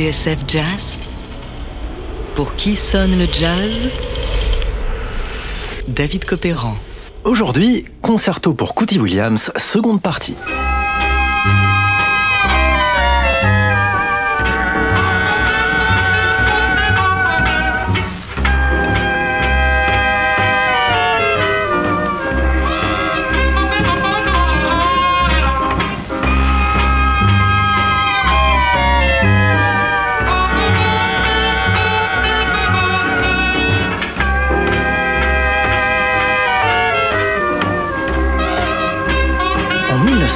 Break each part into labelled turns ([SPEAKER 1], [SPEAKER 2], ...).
[SPEAKER 1] TSF Jazz Pour qui sonne le jazz? David Copéran.
[SPEAKER 2] Aujourd'hui, concerto pour Cootie Williams, seconde partie.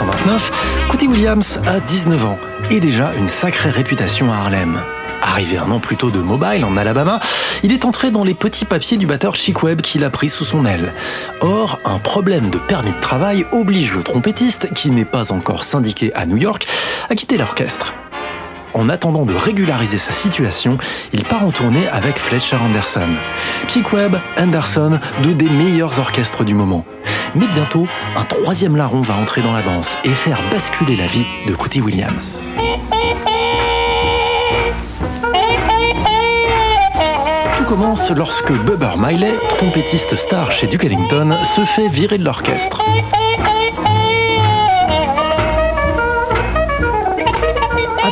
[SPEAKER 2] 1929, Cootie Williams a 19 ans et déjà une sacrée réputation à Harlem. Arrivé un an plus tôt de Mobile en Alabama, il est entré dans les petits papiers du batteur Chick Webb qu'il a pris sous son aile. Or, un problème de permis de travail oblige le trompettiste, qui n'est pas encore syndiqué à New York, à quitter l'orchestre. En attendant de régulariser sa situation, il part en tournée avec Fletcher Anderson. Chick Webb, Anderson, deux des meilleurs orchestres du moment. Mais bientôt, un troisième larron va entrer dans la danse et faire basculer la vie de Cootie Williams. Tout commence lorsque Bubber Miley, trompettiste star chez Duke Ellington, se fait virer de l'orchestre.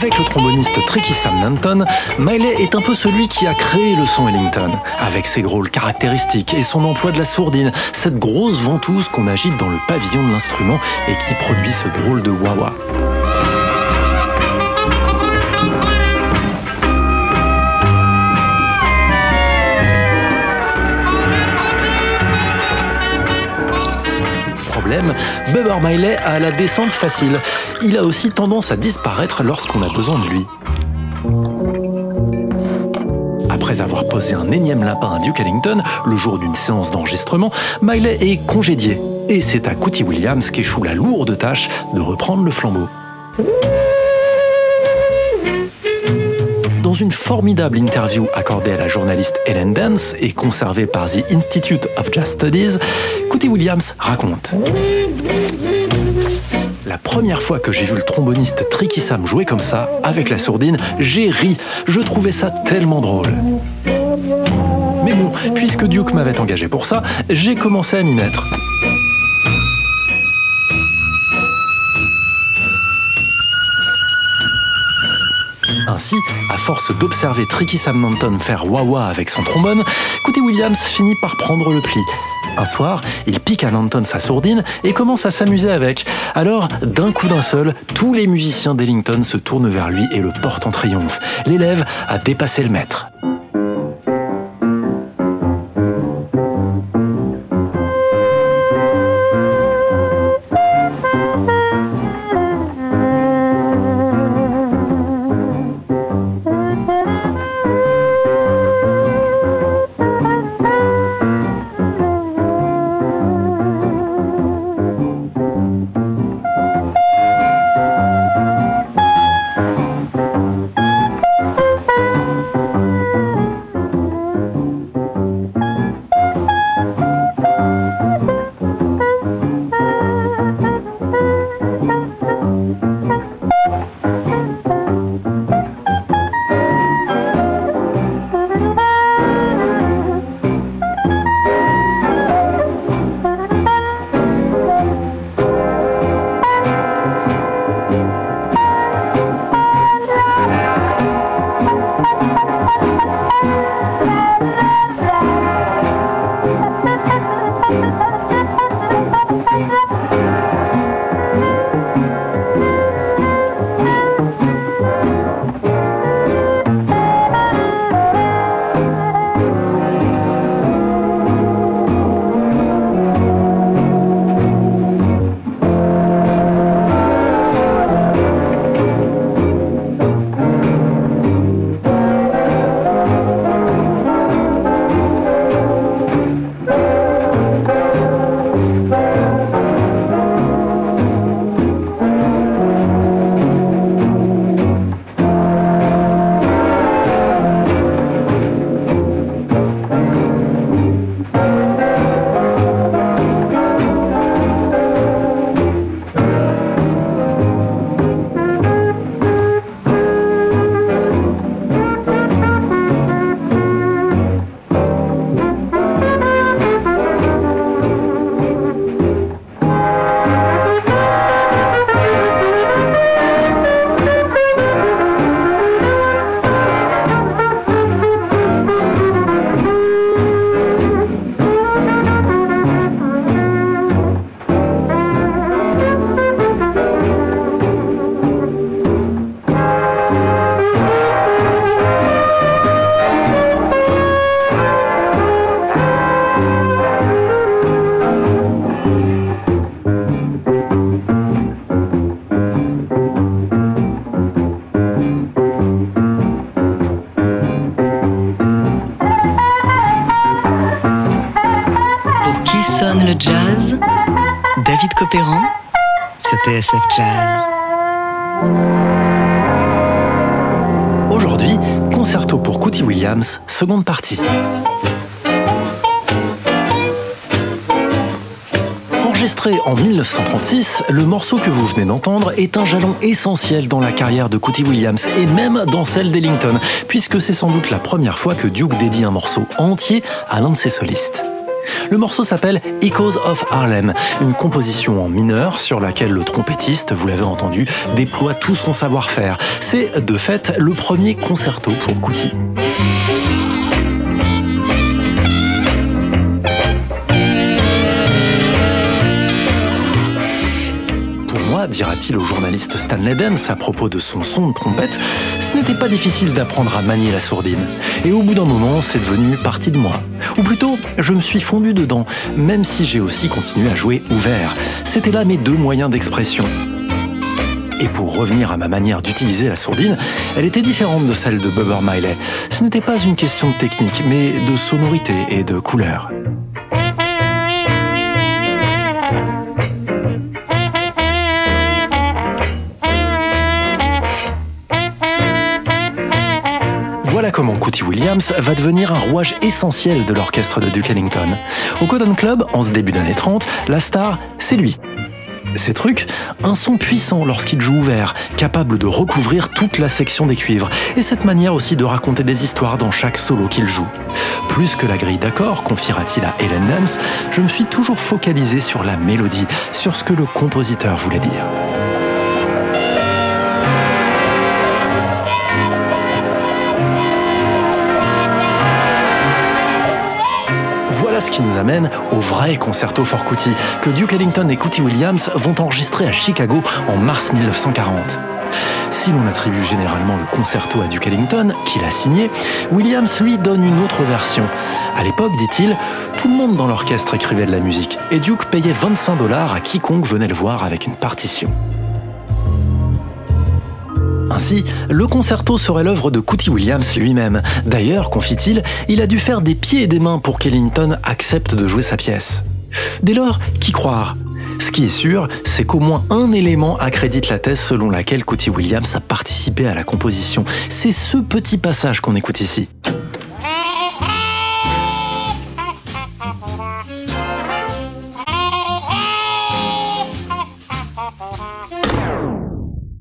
[SPEAKER 2] Avec le tromboniste Tricky Sam Nanton, Miley est un peu celui qui a créé le son Ellington, avec ses grôles caractéristiques et son emploi de la sourdine, cette grosse ventouse qu'on agite dans le pavillon de l'instrument et qui produit ce drôle de wah-wah. Bubber Miley a la descente facile. Il a aussi tendance à disparaître lorsqu'on a besoin de lui. Après avoir posé un énième lapin à Duke Ellington le jour d'une séance d'enregistrement, Miley est congédié. Et c'est à Cootie Williams qu'échoue la lourde tâche de reprendre le flambeau. Dans une formidable interview accordée à la journaliste Ellen Dance et conservée par The Institute of Jazz Studies, Cootie Williams raconte La première fois que j'ai vu le tromboniste Tricky Sam jouer comme ça, avec la sourdine, j'ai ri. Je trouvais ça tellement drôle. Mais bon, puisque Duke m'avait engagé pour ça, j'ai commencé à m'y mettre. Ainsi, à force d'observer Tricky Sam Nanton faire wah-wah avec son trombone, Cootie Williams finit par prendre le pli. Un soir, il pique à Nanton sa sourdine et commence à s'amuser avec. Alors, d'un coup d'un seul, tous les musiciens d'Ellington se tournent vers lui et le portent en triomphe. L'élève a dépassé le maître.
[SPEAKER 1] Copéran sur TSF Jazz.
[SPEAKER 2] Aujourd'hui, concerto pour Cootie Williams, seconde partie. Enregistré en 1936, le morceau que vous venez d'entendre est un jalon essentiel dans la carrière de Cootie Williams et même dans celle d'Ellington, puisque c'est sans doute la première fois que Duke dédie un morceau entier à l'un de ses solistes. Le morceau s'appelle Echoes of Harlem, une composition en mineur sur laquelle le trompettiste, vous l'avez entendu, déploie tout son savoir-faire. C'est de fait le premier concerto pour Cootie. Dira-t-il au journaliste Stanley Dance à propos de son son de trompette, ce n'était pas difficile d'apprendre à manier la sourdine. Et au bout d'un moment, c'est devenu partie de moi. Ou plutôt, je me suis fondu dedans, même si j'ai aussi continué à jouer ouvert. C'était là mes deux moyens d'expression. Et pour revenir à ma manière d'utiliser la sourdine, elle était différente de celle de Bubber Miley. Ce n'était pas une question de technique, mais de sonorité et de couleur. Voilà comment Cootie Williams va devenir un rouage essentiel de l'orchestre de Duke Ellington. Au Cotton Club, en ce début d'année 30, la star, c'est lui. Ces trucs, un son puissant lorsqu'il joue ouvert, capable de recouvrir toute la section des cuivres, et cette manière aussi de raconter des histoires dans chaque solo qu'il joue. Plus que la grille d'accords, confiera-t-il à Helen Dance, je me suis toujours focalisé sur la mélodie, sur ce que le compositeur voulait dire. Ce qui nous amène au vrai concerto for Cootie que Duke Ellington et Cootie Williams vont enregistrer à Chicago en mars 1940. Si l'on attribue généralement le concerto à Duke Ellington, qu'il a signé, Williams lui donne une autre version. À l'époque, dit-il, tout le monde dans l'orchestre écrivait de la musique, et Duke payait 25 dollars à quiconque venait le voir avec une partition. Ainsi, le concerto serait l'œuvre de Cootie Williams lui-même. D'ailleurs, confie-t-il, il a dû faire des pieds et des mains pour qu'Ellington accepte de jouer sa pièce. Dès lors, qui croire? Ce qui est sûr, c'est qu'au moins un élément accrédite la thèse selon laquelle Cootie Williams a participé à la composition. C'est ce petit passage qu'on écoute ici.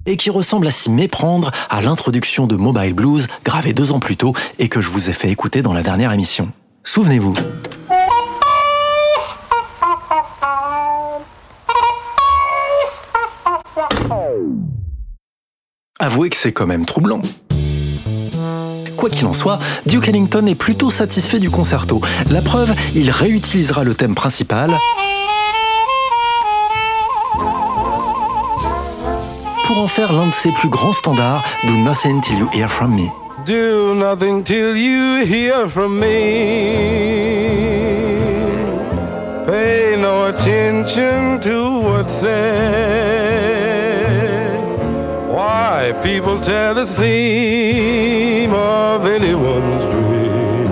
[SPEAKER 2] Et qui ressemble à s'y méprendre à l'introduction de Mobile Blues, gravée deux ans plus tôt et que je vous ai fait écouter dans la dernière émission. Souvenez-vous. Avouez que c'est quand même troublant. Quoi qu'il en soit, Duke Ellington est plutôt satisfait du concerto. La preuve, il réutilisera le thème principal pour en faire l'un de ses plus grands standards, Do Nothing Till You Hear From Me. Do nothing till you hear from me. Pay no attention to what's said. Why people tell the seam of anyone's dream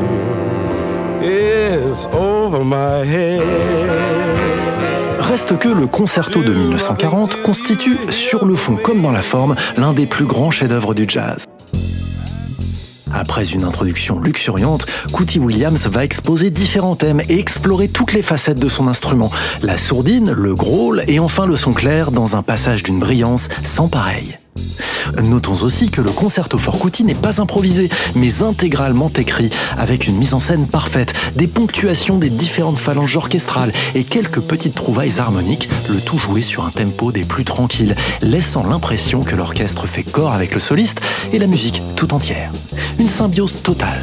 [SPEAKER 2] is over my head. Reste que le concerto de 1940 constitue, sur le fond comme dans la forme, l'un des plus grands chefs-d'œuvre du jazz. Après une introduction luxuriante, Cootie Williams va exposer différents thèmes et explorer toutes les facettes de son instrument, la sourdine, le growl et enfin le son clair dans un passage d'une brillance sans pareil. Notons aussi que le concerto for Cootie n'est pas improvisé, mais intégralement écrit, avec une mise en scène parfaite, des ponctuations des différentes phalanges orchestrales et quelques petites trouvailles harmoniques, le tout joué sur un tempo des plus tranquilles, laissant l'impression que l'orchestre fait corps avec le soliste et la musique tout entière. Une symbiose totale.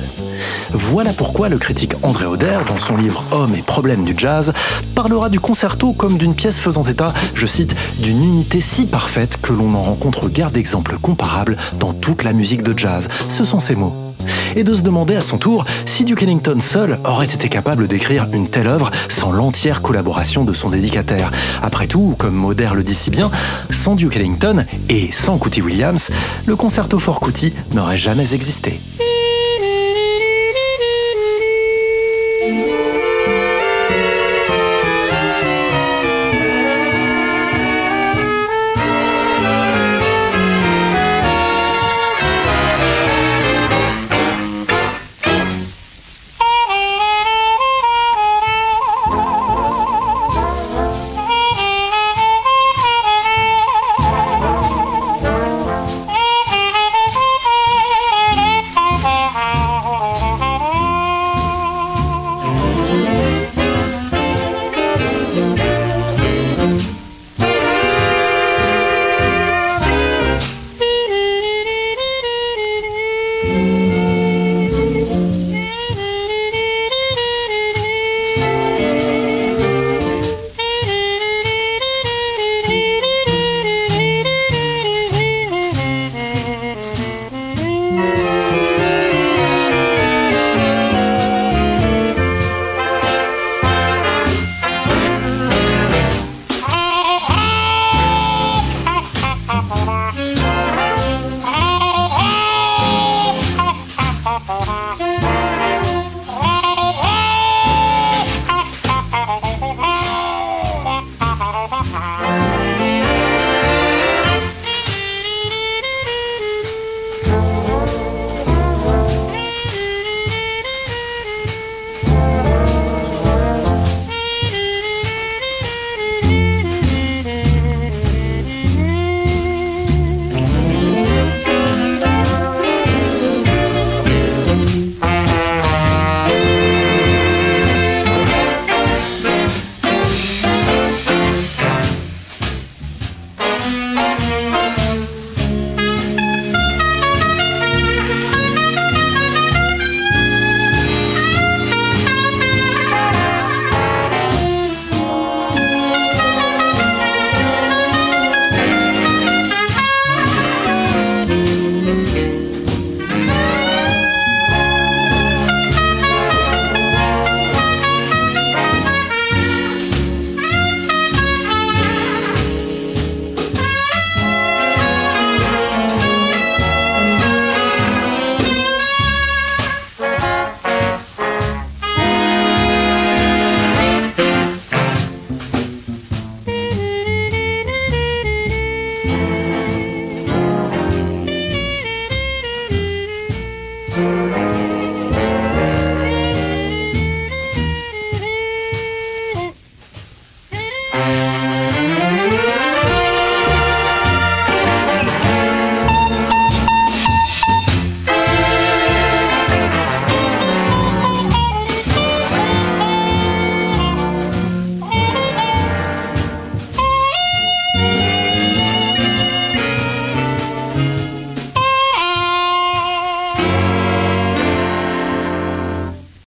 [SPEAKER 2] Voilà pourquoi le critique André Auder, dans son livre Hommes et problèmes du jazz, parlera du concerto comme d'une pièce faisant état, je cite, d'une unité si parfaite que l'on n'en rencontre guère d'exemples comparables dans toute la musique de jazz. Ce sont ses mots et de se demander à son tour si Duke Ellington seul aurait été capable d'écrire une telle œuvre sans l'entière collaboration de son dédicataire. Après tout, comme Moder le dit si bien, sans Duke Ellington et sans Cootie Williams, le concerto for Cootie n'aurait jamais existé.